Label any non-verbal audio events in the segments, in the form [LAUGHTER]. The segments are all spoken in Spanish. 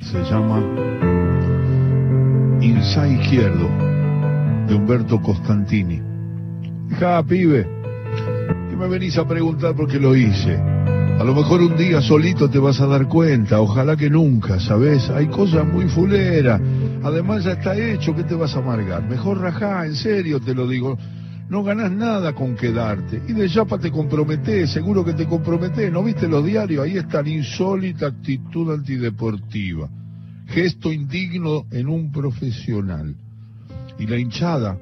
se llama Inside Izquierdo, de Humberto Costantini. Ja, pibe, que me venís a preguntar por qué lo hice. A lo mejor un día solito te vas a dar cuenta, ojalá que nunca, ¿sabes? Hay cosas muy fuleras. Además ya está hecho, ¿qué te vas a amargar? Mejor rajá, en serio te lo digo. No ganás nada con quedarte. Y de Yapa te comprometés, seguro que te comprometés. ¿No viste los diarios? Ahí está la insólita actitud antideportiva. Gesto indigno en un profesional. Y la hinchada,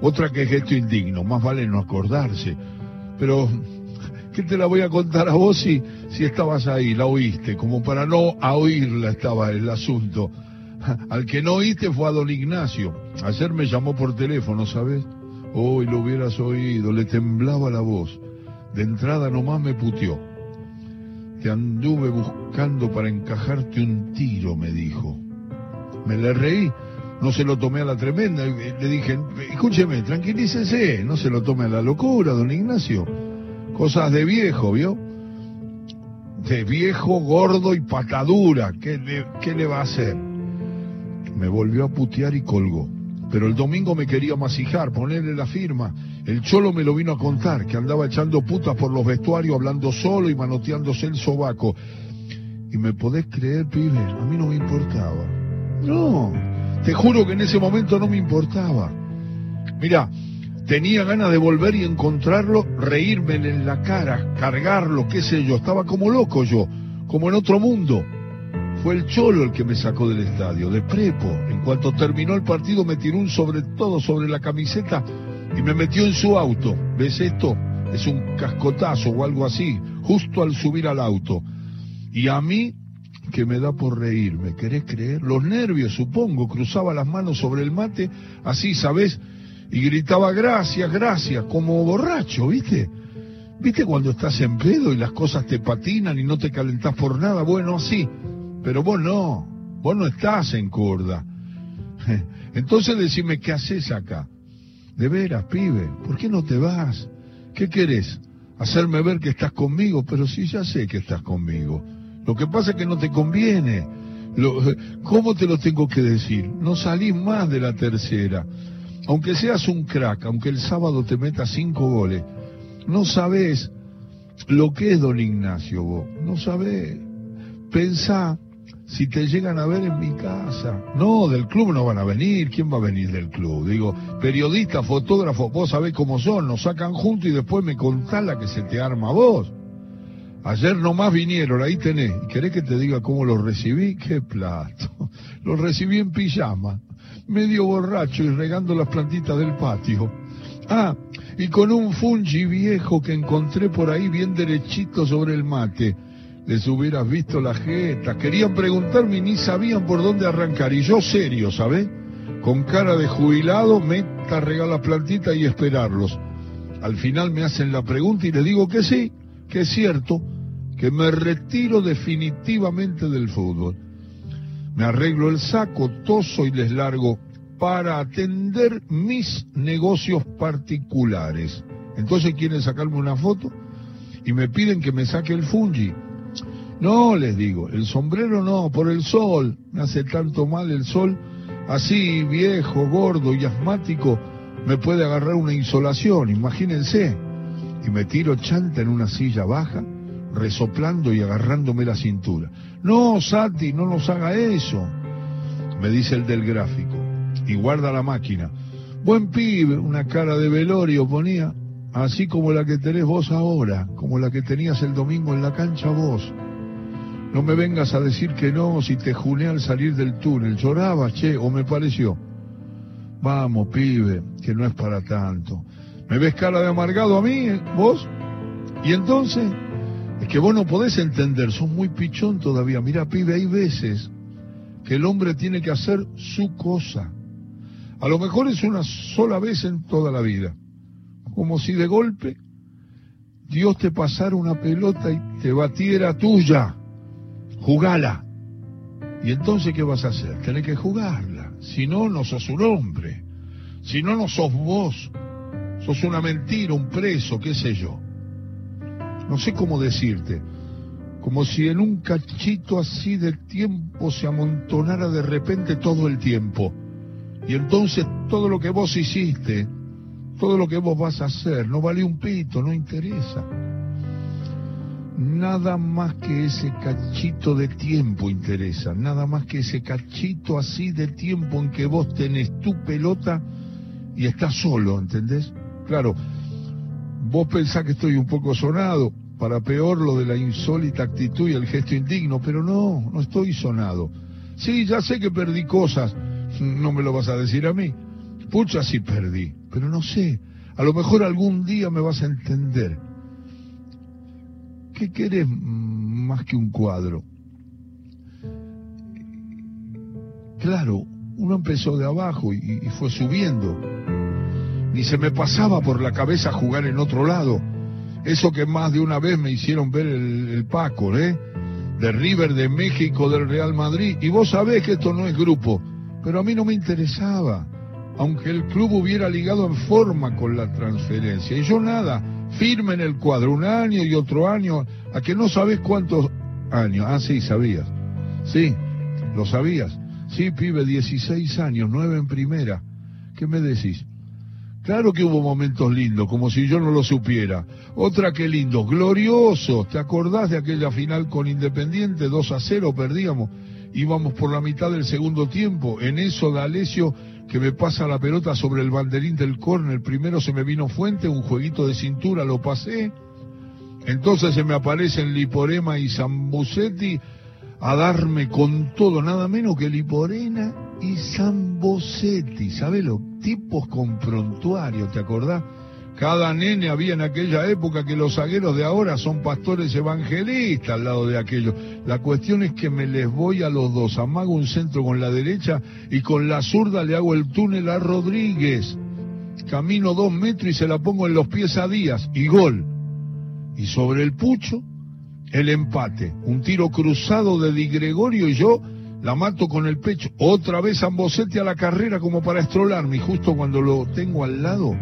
otra que gesto indigno, más vale no acordarse. Pero ¿Qué te la voy a contar a vos si, si estabas ahí, la oíste? Como para no oírla estaba el asunto. Al que no oíste fue a don Ignacio. Ayer me llamó por teléfono, ¿sabes? Hoy lo hubieras oído, le temblaba la voz. De entrada nomás me puteó. Te anduve buscando para encajarte un tiro, me dijo. Me le reí, no se lo tomé a la tremenda. Le dije, escúcheme, tranquilícese, no se lo tome a la locura, don Ignacio. Cosas de viejo, ¿vio? De viejo, gordo y patadura. ¿Qué le, ¿Qué le va a hacer? Me volvió a putear y colgó. Pero el domingo me quería masijar, ponerle la firma. El cholo me lo vino a contar, que andaba echando putas por los vestuarios, hablando solo y manoteándose el sobaco. Y me podés creer, pibe, a mí no me importaba. No, te juro que en ese momento no me importaba. Mira, Tenía ganas de volver y encontrarlo, reírme en la cara, cargarlo, qué sé yo. Estaba como loco yo, como en otro mundo. Fue el Cholo el que me sacó del estadio, de prepo. En cuanto terminó el partido me tiró un sobre todo sobre la camiseta y me metió en su auto. ¿Ves esto? Es un cascotazo o algo así, justo al subir al auto. Y a mí, que me da por reírme, ¿querés creer? Los nervios, supongo, cruzaba las manos sobre el mate, así, ¿sabés? y gritaba gracias, gracias, como borracho, ¿viste? ¿Viste cuando estás en pedo y las cosas te patinan y no te calentás por nada? Bueno, así, pero vos no, vos no estás en curda. [LAUGHS] Entonces decime, ¿qué haces acá? De veras, pibe, ¿por qué no te vas? ¿Qué querés? Hacerme ver que estás conmigo, pero sí ya sé que estás conmigo. Lo que pasa es que no te conviene. [LAUGHS] ¿Cómo te lo tengo que decir? No salís más de la tercera aunque seas un crack, aunque el sábado te metas cinco goles, no sabes lo que es don Ignacio vos, no sabés. Pensá si te llegan a ver en mi casa. No, del club no van a venir, ¿quién va a venir del club? Digo, periodista, fotógrafo, vos sabés cómo son, nos sacan juntos y después me contás la que se te arma a vos. Ayer nomás vinieron, ahí tenés. ¿Y querés que te diga cómo los recibí? ¡Qué plato! [LAUGHS] Los recibí en pijama medio borracho y regando las plantitas del patio. Ah, y con un fungi viejo que encontré por ahí bien derechito sobre el mate. Les hubieras visto la jeta. Querían preguntarme y ni sabían por dónde arrancar. Y yo serio, ¿sabes? Con cara de jubilado, meta regar las plantitas y esperarlos. Al final me hacen la pregunta y les digo que sí, que es cierto, que me retiro definitivamente del fútbol. Me arreglo el saco, toso y les largo para atender mis negocios particulares. Entonces quieren sacarme una foto y me piden que me saque el fungi. No, les digo, el sombrero no, por el sol. Me hace tanto mal el sol. Así, viejo, gordo y asmático, me puede agarrar una insolación, imagínense. Y me tiro chanta en una silla baja resoplando y agarrándome la cintura. No, Sati, no nos haga eso, me dice el del gráfico, y guarda la máquina. Buen pibe, una cara de velorio ponía, así como la que tenés vos ahora, como la que tenías el domingo en la cancha vos. No me vengas a decir que no si te juné al salir del túnel. Llorabas, che, o me pareció. Vamos, pibe, que no es para tanto. ¿Me ves cara de amargado a mí, vos? ¿Y entonces? Es que vos no podés entender, sos muy pichón todavía. Mira, pibe, hay veces que el hombre tiene que hacer su cosa. A lo mejor es una sola vez en toda la vida. Como si de golpe Dios te pasara una pelota y te batiera tuya. Jugala. ¿Y entonces qué vas a hacer? Tenés que jugarla. Si no, no sos un hombre. Si no, no sos vos. Sos una mentira, un preso, qué sé yo no sé cómo decirte, como si en un cachito así de tiempo se amontonara de repente todo el tiempo. Y entonces todo lo que vos hiciste, todo lo que vos vas a hacer, no vale un pito, no interesa. Nada más que ese cachito de tiempo interesa, nada más que ese cachito así de tiempo en que vos tenés tu pelota y estás solo, ¿entendés? Claro, vos pensás que estoy un poco sonado, para peor lo de la insólita actitud y el gesto indigno, pero no, no estoy sonado. Sí, ya sé que perdí cosas, no me lo vas a decir a mí. Pucha, sí perdí, pero no sé, a lo mejor algún día me vas a entender. ¿Qué querés más que un cuadro? Claro, uno empezó de abajo y, fue subiendo. Ni se me pasaba por la cabeza jugar en otro lado eso que más de una vez me hicieron ver el, Paco, ¿eh? De River, de México, del Real Madrid. Y vos sabés que esto no es grupo, pero a mí no me interesaba. Aunque el club hubiera ligado en forma con la transferencia. Y yo nada, firme en el cuadro, un año y otro año, a que no sabés cuántos años. Ah, sí, sabías. Sí, lo sabías. Sí, pibe, 16 años, 9 en primera. ¿Qué me decís? Claro que hubo momentos lindos, como si yo no lo supiera. Otra que lindo, glorioso. ¿Te acordás de aquella final con Independiente? 2 a 0 perdíamos. Íbamos por la mitad del segundo tiempo. En eso D'Alessio que me pasa la pelota sobre el banderín del córner. Primero se me vino Fuente, un jueguito de cintura, lo pasé. Entonces se me aparecen Liporema y Zambucetti a darme con todo, nada menos que Liporena y Zambosetti, ¿sabes los tipos con prontuario, ¿te acordás? Cada nene había en aquella época que los zagueros de ahora son pastores evangelistas al lado de aquellos. La cuestión es que me les voy a los dos, amago un centro con la derecha y con la zurda le hago el túnel a Rodríguez. Camino dos metros y se la pongo en los pies a Díaz y gol. Y sobre el pucho, el empate. Un tiro cruzado de Di Gregorio y yo la mato con el pecho, otra vez Ambosetti a la carrera como para estrolarme, y justo cuando lo tengo al lado,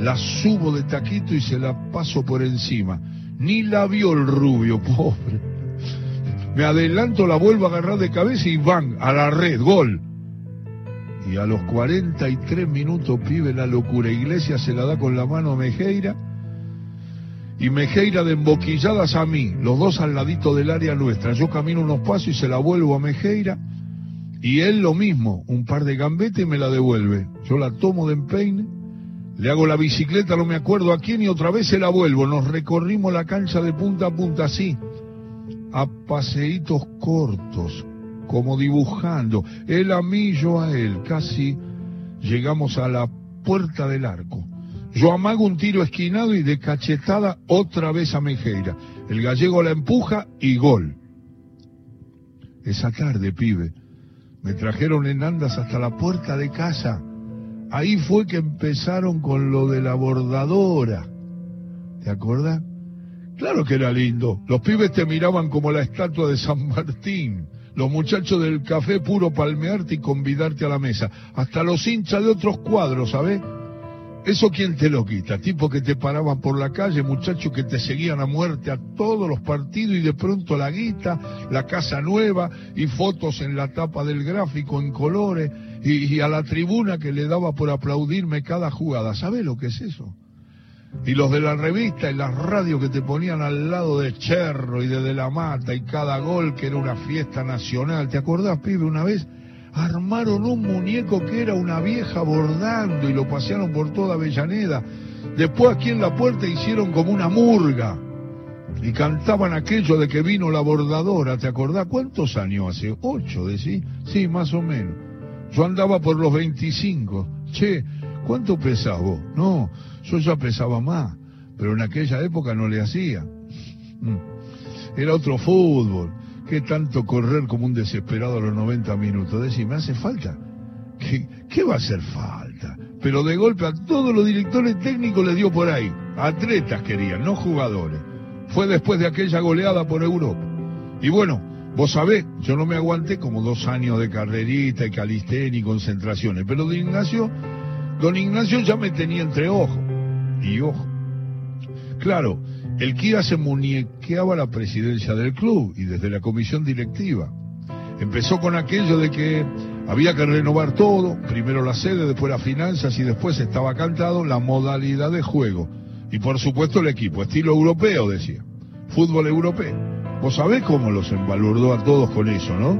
la subo de taquito y se la paso por encima. Ni la vio el rubio, [LAUGHS] pobre. Me adelanto, la vuelvo a agarrar de cabeza y van a la red, gol. Y a los 43 minutos, pibe, la locura. Iglesia se la da con la mano a Mejeira y Mejeira de emboquilladas a mí, los dos al ladito del área nuestra. Yo camino unos pasos y se la vuelvo a Mejeira y él lo mismo, un par de gambetes y me la devuelve. Yo la tomo de empeine, le hago la bicicleta, no me acuerdo a quién y otra vez se la vuelvo. Nos recorrimos la cancha de punta a punta así, a paseitos cortos, como dibujando, él a mí, yo a él, casi llegamos a la puerta del arco. Yo amago un tiro esquinado y de cachetada otra vez a Mejeira. El gallego la empuja y gol. Esa tarde, pibe, me trajeron en andas hasta la puerta de casa. Ahí fue que empezaron con lo de la bordadora. ¿Te acuerdas? Claro que era lindo. Los pibes te miraban como la estatua de San Martín. Los muchachos del café puro palmearte y convidarte a la mesa. Hasta los hinchas de otros cuadros, ¿sabes? ¿Eso quién te lo quita? Tipo que te paraban por la calle, muchachos que te seguían a muerte a todos los partidos y de pronto la guita, la casa nueva y fotos en la tapa del gráfico en colores y, a la tribuna que le daba por aplaudirme cada jugada. ¿Sabes lo que es eso? Y los de la revista y las radios que te ponían al lado de Cherro y de De la Mata y cada gol que era una fiesta nacional. ¿Te acordás, pibe, una vez? armaron un muñeco que era una vieja bordando y lo pasearon por toda Avellaneda. Después aquí en la puerta hicieron como una murga y cantaban aquello de que vino la bordadora, ¿te acordás? ¿Cuántos años hace? ¿Ocho, decís? Sí, más o menos. Yo andaba por los 25. Che, ¿cuánto pesás vos? No, yo ya pesaba más, pero en aquella época no le hacía. Mm. Era otro fútbol. ¿Qué tanto correr como un desesperado a los 90 minutos? Decir, ¿me hace falta? ¿Qué, ¿Qué, va a hacer falta? Pero de golpe a todos los directores técnicos les dio por ahí. Atletas querían, no jugadores. Fue después de aquella goleada por Europa. Y bueno, vos sabés, yo no me aguanté como dos años de carrerita y calistén y concentraciones. Pero don Ignacio, don Ignacio ya me tenía entre ojos y ojo. Claro, el Kia se muñequeaba la presidencia del club y desde la comisión directiva. Empezó con aquello de que había que renovar todo, primero la sede, después las finanzas y después estaba cantado la modalidad de juego. Y por supuesto el equipo, estilo europeo, decía. Fútbol europeo. Vos sabés cómo los embalurdó a todos con eso, ¿no?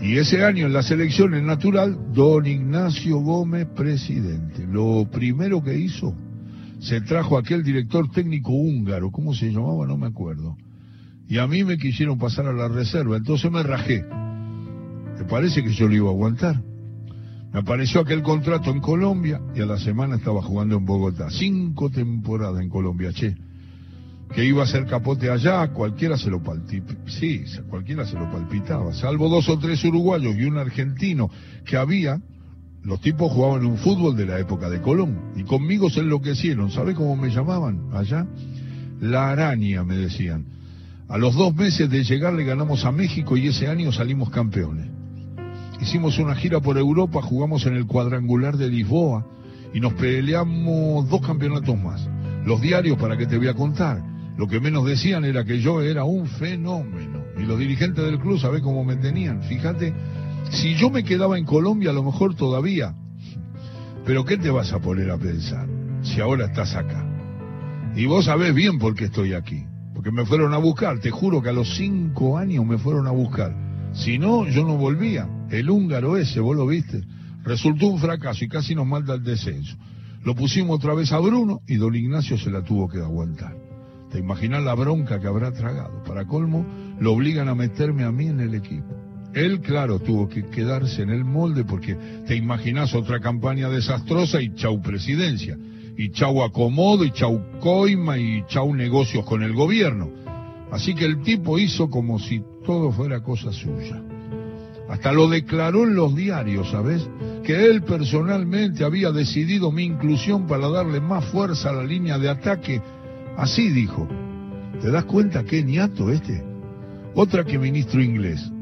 Y ese año en la selección, en natural, don Ignacio Gómez, presidente. Lo primero que hizo, se trajo aquel director técnico húngaro, ¿cómo se llamaba? No me acuerdo. Y a mí me quisieron pasar a la reserva, entonces me rajé. ¿Te parece que yo lo iba a aguantar? Me apareció aquel contrato en Colombia y a la semana estaba jugando en Bogotá. Cinco temporadas en Colombia, che que iba a ser capote allá, cualquiera se lo palpitaba, sí, cualquiera se lo palpitaba, salvo dos o tres uruguayos y un argentino que había, los tipos jugaban un fútbol de la época de Colón, y conmigo se enloquecieron, ¿sabe cómo me llamaban allá? La araña, me decían. A los dos meses de llegar le ganamos a México y ese año salimos campeones. Hicimos una gira por Europa, jugamos en el cuadrangular de Lisboa y nos peleamos dos campeonatos más. Los diarios, ¿para qué te voy a contar? Lo que menos decían era que yo era un fenómeno. Y los dirigentes del club, ¿sabés cómo me tenían? Fíjate, si yo me quedaba en Colombia, a lo mejor todavía. Pero ¿qué te vas a poner a pensar si ahora estás acá? Y vos sabés bien por qué estoy aquí. Porque me fueron a buscar, te juro que a los cinco años me fueron a buscar. Si no, yo no volvía. El húngaro ese, vos lo viste, resultó un fracaso y casi nos manda el descenso. Lo pusimos otra vez a Bruno y don Ignacio se la tuvo que aguantar. ¿Te imaginas la bronca que habrá tragado? Para colmo, lo obligan a meterme a mí en el equipo. Él, claro, tuvo que quedarse en el molde porque te imaginas otra campaña desastrosa y chau presidencia, y chau acomodo, y chau coima, y chau negocios con el gobierno. Así que el tipo hizo como si todo fuera cosa suya. Hasta lo declaró en los diarios, ¿sabes? Que él personalmente había decidido mi inclusión para darle más fuerza a la línea de ataque Así dijo. ¿Te das cuenta qué niato este? Otra que ministro inglés.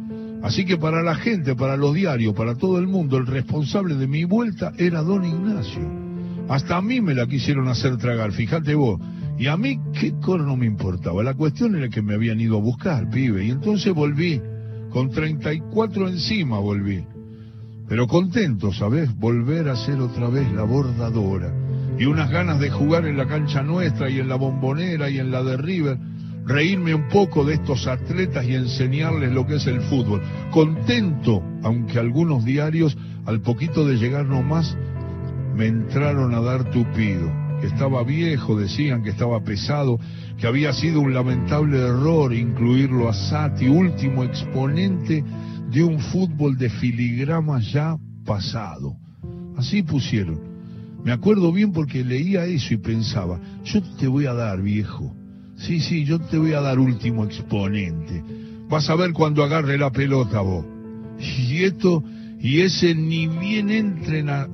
Así que para la gente, para los diarios, para todo el mundo, el responsable de mi vuelta era don Ignacio. Hasta a mí me la quisieron hacer tragar, fíjate vos. Y a mí, qué corno me importaba. La cuestión era que me habían ido a buscar, pibe. Y entonces volví. Con 34 encima volví. Pero contento, ¿sabes? Volver a ser otra vez la bordadora y unas ganas de jugar en la cancha nuestra y en la bombonera y en la de River, reírme un poco de estos atletas y enseñarles lo que es el fútbol. Contento, aunque algunos diarios, al poquito de llegar nomás, me entraron a dar tupido, que estaba viejo, decían que estaba pesado, que había sido un lamentable error incluirlo a Sati, último exponente de un fútbol de filigrama ya pasado. Así pusieron. Me acuerdo bien porque leía eso y pensaba, yo te voy a dar, viejo. Sí, sí, yo te voy a dar último exponente. Vas a ver cuando agarre la pelota vos. Y esto, y ese ni bien entren a,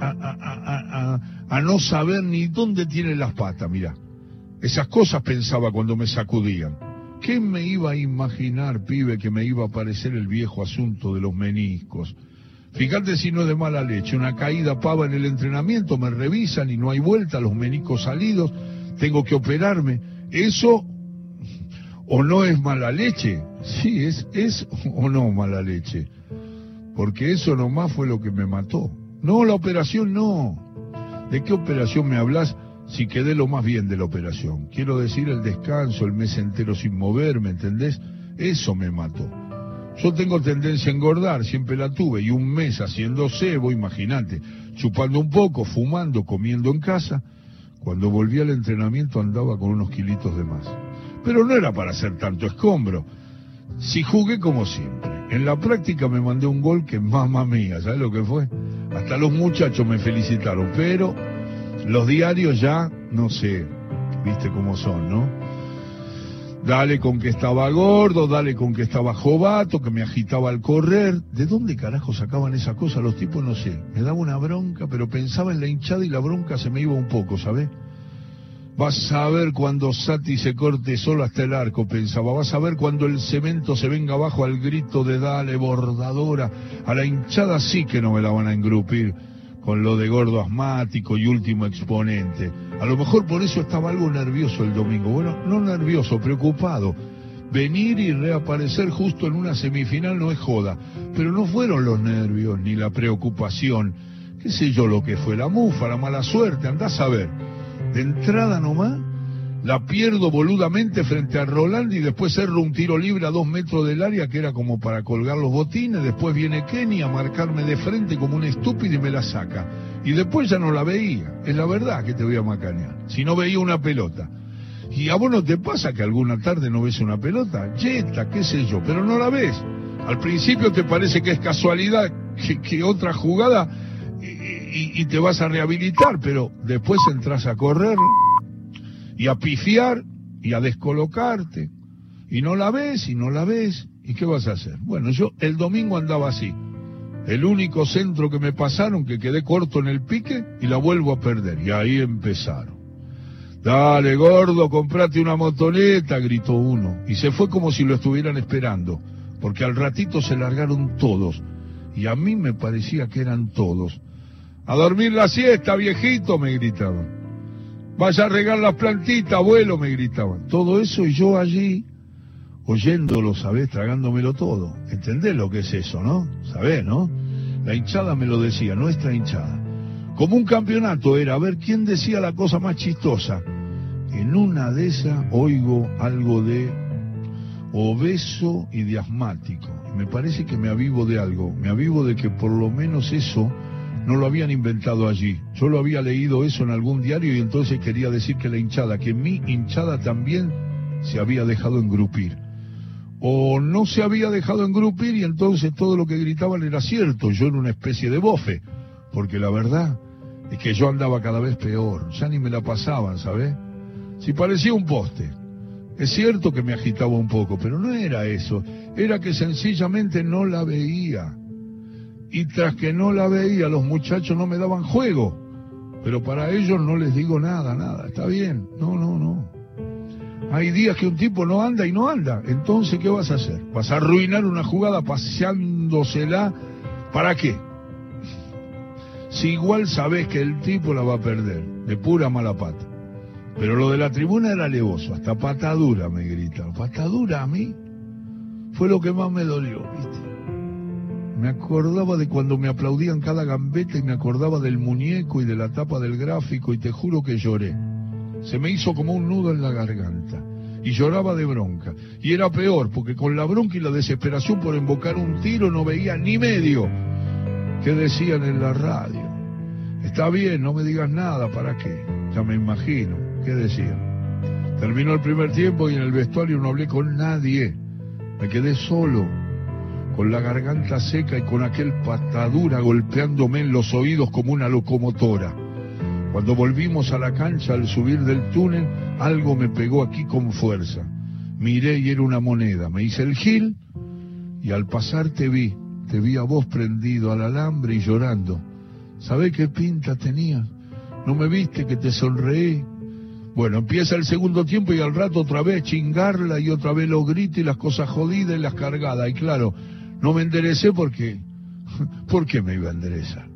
a, no saber ni dónde tienen las patas, mira. Esas cosas pensaba cuando me sacudían. ¿Qué me iba a imaginar, pibe, que me iba a aparecer el viejo asunto de los meniscos? Fíjate si no es de mala leche, una caída pava en el entrenamiento, me revisan y no hay vuelta, los menicos salidos, tengo que operarme. Eso o no es mala leche, sí, es, es o no mala leche, porque eso nomás fue lo que me mató. No, la operación no. ¿De qué operación me hablas si quedé lo más bien de la operación? Quiero decir el descanso, el mes entero sin moverme, ¿entendés? Eso me mató. Yo tengo tendencia a engordar, siempre la tuve, y un mes haciendo cebo, imagínate, chupando un poco, fumando, comiendo en casa, cuando volví al entrenamiento andaba con unos kilitos de más. Pero no era para hacer tanto escombro. Si jugué como siempre. En la práctica me mandé un gol que mamá mía, ¿sabes lo que fue? Hasta los muchachos me felicitaron, pero los diarios ya, no sé, viste cómo son, ¿no? Dale con que estaba gordo, dale con que estaba jovato, que me agitaba al correr. ¿De dónde carajo sacaban esa cosa los tipos? No sé. Me daba una bronca, pero pensaba en la hinchada y la bronca se me iba un poco, ¿sabes? Vas a ver cuando Sati se corte solo hasta el arco, pensaba. Vas a ver cuando el cemento se venga abajo al grito de dale, bordadora. A la hinchada sí que no me la van a engrupir con lo de gordo asmático y último exponente. A lo mejor por eso estaba algo nervioso el domingo. Bueno, no nervioso, preocupado. Venir y reaparecer justo en una semifinal no es joda. Pero no fueron los nervios ni la preocupación. ¿Qué sé yo lo que fue? La mufa, la mala suerte, andás a ver. De entrada nomás la pierdo boludamente frente a Roland y después cerro un tiro libre a dos metros del área que era como para colgar los botines, después viene Kenny a marcarme de frente como un estúpido y me la saca. Y después ya no la veía, es la verdad que te voy a macanear, si no veía una pelota. Y a vos no te pasa que alguna tarde no ves una pelota, yeta, qué sé yo, pero no la ves. Al principio te parece que es casualidad que, otra jugada y, y te vas a rehabilitar, pero después entras a correr y a pifiar y a descolocarte. Y no la ves y no la ves. ¿Y qué vas a hacer? Bueno, yo el domingo andaba así. El único centro que me pasaron, que quedé corto en el pique y la vuelvo a perder. Y ahí empezaron. Dale, gordo, comprate una motoneta, gritó uno. Y se fue como si lo estuvieran esperando, porque al ratito se largaron todos. Y a mí me parecía que eran todos. A dormir la siesta, viejito, me gritaban. Vaya a regar las plantitas, abuelo, me gritaban. Todo eso y yo allí, oyéndolo, ¿sabés? Tragándomelo todo. ¿Entendés lo que es eso, no? ¿Sabés, no? La hinchada me lo decía, nuestra hinchada. Como un campeonato era, a ver quién decía la cosa más chistosa. En una de esas oigo algo de obeso y de asmático. Y me parece que me avivo de algo. Me avivo de que por lo menos eso no lo habían inventado allí. Yo lo había leído eso en algún diario y entonces quería decir que la hinchada, que mi hinchada también se había dejado engrupir. O no se había dejado engrupir y entonces todo lo que gritaban era cierto. Yo era una especie de bofe. Porque la verdad es que yo andaba cada vez peor. Ya ni me la pasaban, ¿sabes? Si parecía un poste. Es cierto que me agitaba un poco, pero no era eso. Era que sencillamente no la veía y tras que no la veía los muchachos no me daban juego. Pero para ellos no les digo nada, nada, está bien. No, no, no. Hay días que un tipo no anda y no anda. Entonces, ¿qué vas a hacer? ¿Vas a arruinar una jugada paseándosela? ¿Para qué? Si igual sabes que el tipo la va a perder, de pura mala pata. Pero lo de la tribuna era alevoso, hasta patadura me gritaron. ¿Patadura a mí? Fue lo que más me dolió, ¿viste? Me acordaba de cuando me aplaudían cada gambeta y me acordaba del muñeco y de la tapa del gráfico y te juro que lloré. Se me hizo como un nudo en la garganta y lloraba de bronca. Y era peor, porque con la bronca y la desesperación por invocar un tiro no veía ni medio. ¿Qué decían en la radio? Está bien, no me digas nada, ¿para qué? Ya me imagino. ¿Qué decían? Terminó el primer tiempo y en el vestuario no hablé con nadie. Me quedé solo con la garganta seca y con aquel patadura golpeándome en los oídos como una locomotora. Cuando volvimos a la cancha al subir del túnel, algo me pegó aquí con fuerza. Miré y era una moneda. Me hice el gil y al pasar te vi, te vi a vos prendido al alambre y llorando. ¿Sabés qué pinta tenías? ¿No me viste que te sonreí? Bueno, empieza el segundo tiempo y al rato otra vez chingarla y otra vez los gritos y las cosas jodidas y las cargadas. Y claro, no me enderecé porque, [LAUGHS] ¿por qué me iba a enderezar?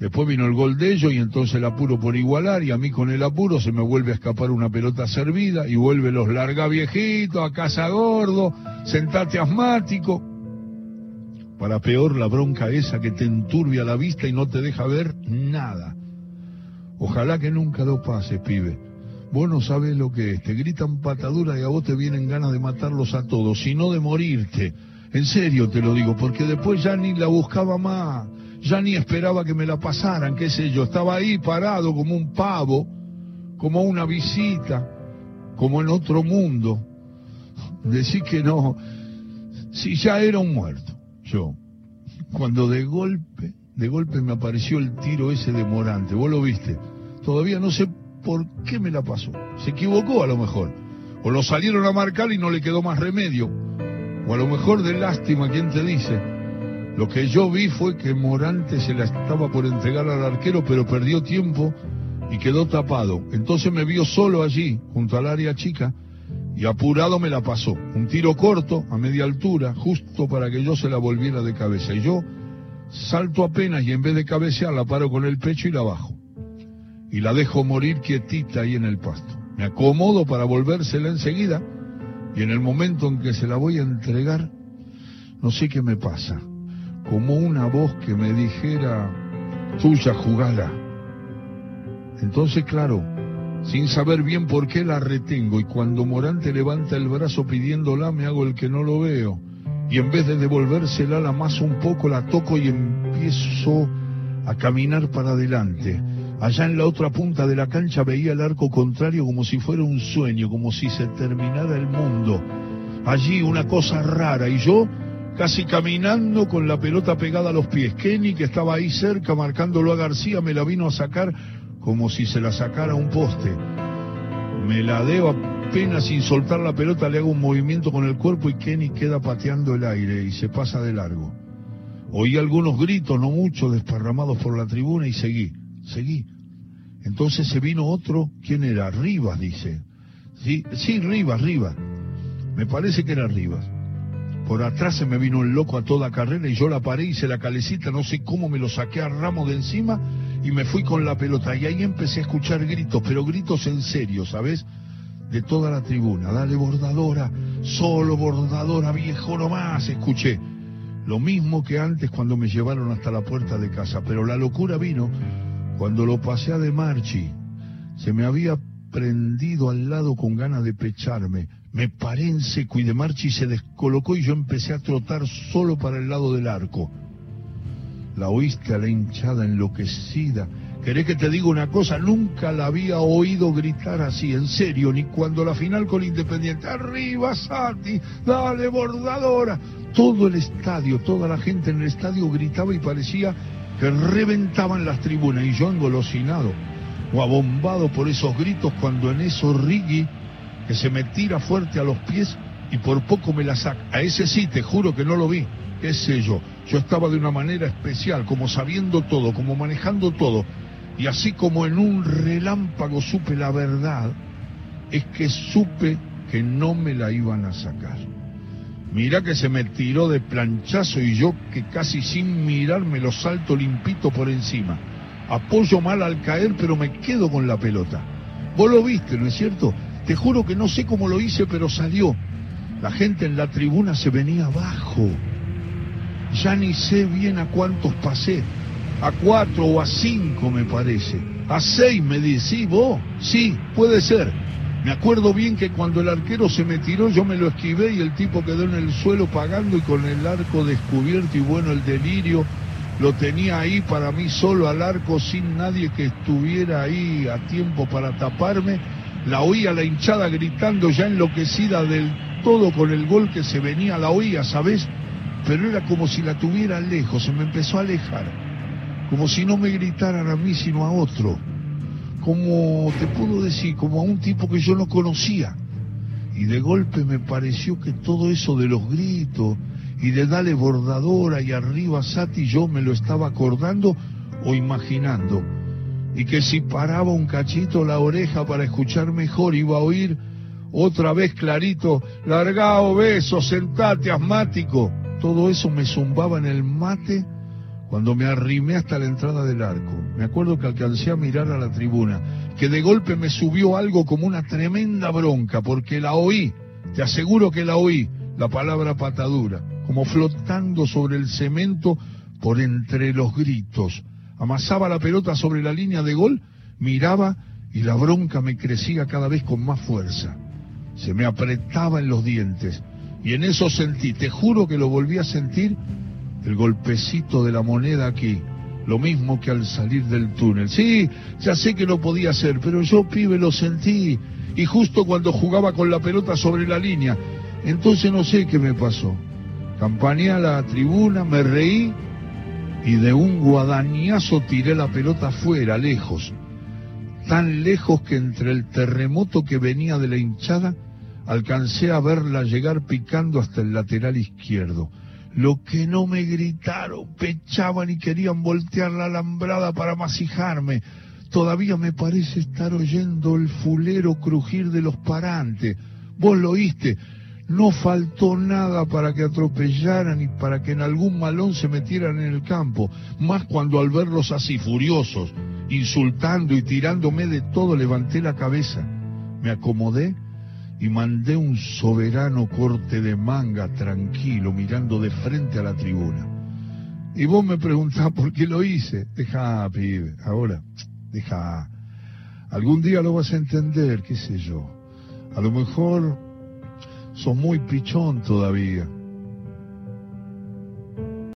Después vino el gol de ellos y entonces el apuro por igualar y a mí con el apuro se me vuelve a escapar una pelota servida y vuelve los larga viejitos, a casa gordo, sentate asmático. Para peor la bronca esa que te enturbia la vista y no te deja ver nada. Ojalá que nunca lo pase, pibe. Vos no sabes lo que es, te gritan patadura y a vos te vienen ganas de matarlos a todos, sino de morirte. En serio te lo digo, porque después ya ni la buscaba más, ya ni esperaba que me la pasaran, qué sé yo, estaba ahí parado como un pavo, como una visita, como en otro mundo. Decir que no, si ya era un muerto, yo. Cuando de golpe, de golpe me apareció el tiro ese de Morante, vos lo viste. Todavía no sé por qué me la pasó. Se equivocó a lo mejor. O lo salieron a marcar y no le quedó más remedio o a lo mejor de lástima, ¿quién te dice? Lo que yo vi fue que Morante se la estaba por entregar al arquero, pero perdió tiempo y quedó tapado. Entonces me vio solo allí, junto al área chica, y apurado me la pasó. Un tiro corto, a media altura, justo para que yo se la volviera de cabeza. Y yo salto apenas y en vez de cabecear la paro con el pecho y la bajo. Y la dejo morir quietita ahí en el pasto. Me acomodo para volvérsela enseguida y en el momento en que se la voy a entregar, no sé qué me pasa. Como una voz que me dijera, tuya, jugala. Entonces, claro, sin saber bien por qué la retengo y cuando Morante levanta el brazo pidiéndola me hago el que no lo veo y en vez de devolvérsela la más un poco la toco y empiezo a caminar para adelante. Allá en la otra punta de la cancha veía el arco contrario como si fuera un sueño, como si se terminara el mundo. Allí una cosa rara y yo casi caminando con la pelota pegada a los pies. Kenny, que estaba ahí cerca marcándolo a García, me la vino a sacar como si se la sacara un poste. Me la debo apenas sin soltar la pelota, le hago un movimiento con el cuerpo y Kenny queda pateando el aire y se pasa de largo. Oí algunos gritos, no muchos, desparramados por la tribuna y seguí, seguí. Entonces se vino otro, ¿quién era? Rivas, dice. Sí, sí, Rivas, Rivas. Me parece que era Rivas. Por atrás se me vino el loco a toda carrera y yo la paré, hice la calecita, no sé cómo me lo saqué a ramo de encima y me fui con la pelota. Y ahí empecé a escuchar gritos, pero gritos en serio, ¿sabes? De toda la tribuna. Dale bordadora, solo bordadora, viejo nomás, escuché. Lo mismo que antes cuando me llevaron hasta la puerta de casa. Pero la locura vino cuando lo pasé a de Marchi. Se me había prendido al lado con ganas de pecharme. Me paré en seco y de Marchi se descolocó y yo empecé a trotar solo para el lado del arco. La oíste a la hinchada enloquecida. ¿Querés que te diga una cosa? Nunca la había oído gritar así, en serio, ni cuando la final con Independiente. ¡Arriba, Sati! ¡Dale, bordadora! Todo el estadio, toda la gente en el estadio gritaba y parecía que reventaban las tribunas y yo engolosinado o abombado por esos gritos cuando en eso Riggi, que se me tira fuerte a los pies y por poco me la saca. A ese sí, te juro que no lo vi, qué sé yo. Yo estaba de una manera especial, como sabiendo todo, como manejando todo. Y así como en un relámpago supe la verdad, es que supe que no me la iban a sacar. Mira que se me tiró de planchazo y yo que casi sin mirar me lo salto limpito por encima. Apoyo mal al caer, pero me quedo con la pelota. Vos lo viste, ¿no es cierto? Te juro que no sé cómo lo hice, pero salió. La gente en la tribuna se venía abajo. Ya ni sé bien a cuántos pasé. A cuatro o a cinco me parece. A seis me dice, ¿sí vos? Sí, puede ser. Me acuerdo bien que cuando el arquero se me tiró yo me lo esquivé y el tipo quedó en el suelo pagando y con el arco descubierto y bueno el delirio lo tenía ahí para mí solo al arco sin nadie que estuviera ahí a tiempo para taparme. La oía la hinchada gritando ya enloquecida del todo con el gol que se venía, la oía, ¿sabes? pero era como si la tuviera lejos, se me empezó a alejar, como si no me gritaran a mí sino a otro, como te puedo decir, como a un tipo que yo no conocía. Y de golpe me pareció que todo eso de los gritos y de darle bordadora y arriba Sati yo me lo estaba acordando o imaginando. Y que si paraba un cachito la oreja para escuchar mejor iba a oír otra vez clarito, largao beso, sentate asmático. Todo eso me zumbaba en el mate cuando me arrimé hasta la entrada del arco. Me acuerdo que alcancé a mirar a la tribuna, que de golpe me subió algo como una tremenda bronca, porque la oí, te aseguro que la oí, la palabra patadura, como flotando sobre el cemento por entre los gritos. Amasaba la pelota sobre la línea de gol, miraba y la bronca me crecía cada vez con más fuerza. Se me apretaba en los dientes. Y en eso sentí, te juro que lo volví a sentir, el golpecito de la moneda aquí. Lo mismo que al salir del túnel. Sí, ya sé que no podía hacer, pero yo, pibe, lo sentí. Y justo cuando jugaba con la pelota sobre la línea. Entonces no sé qué me pasó. Campaneé a la tribuna, me reí y de un guadañazo tiré la pelota afuera, lejos. Tan lejos que entre el terremoto que venía de la hinchada alcancé a verla llegar picando hasta el lateral izquierdo. Lo que no me gritaron, pechaban y querían voltear la alambrada para masijarme. Todavía me parece estar oyendo el fulero crujir de los parantes. Vos lo oíste. No faltó nada para que atropellaran y para que en algún malón se metieran en el campo, más cuando al verlos así furiosos, insultando y tirándome de todo, levanté la cabeza, me acomodé y mandé un soberano corte de manga tranquilo, mirando de frente a la tribuna. Y vos me preguntás por qué lo hice. Deja, pibe, ahora, deja. Algún día lo vas a entender, qué sé yo. A lo mejor sos muy pichón todavía.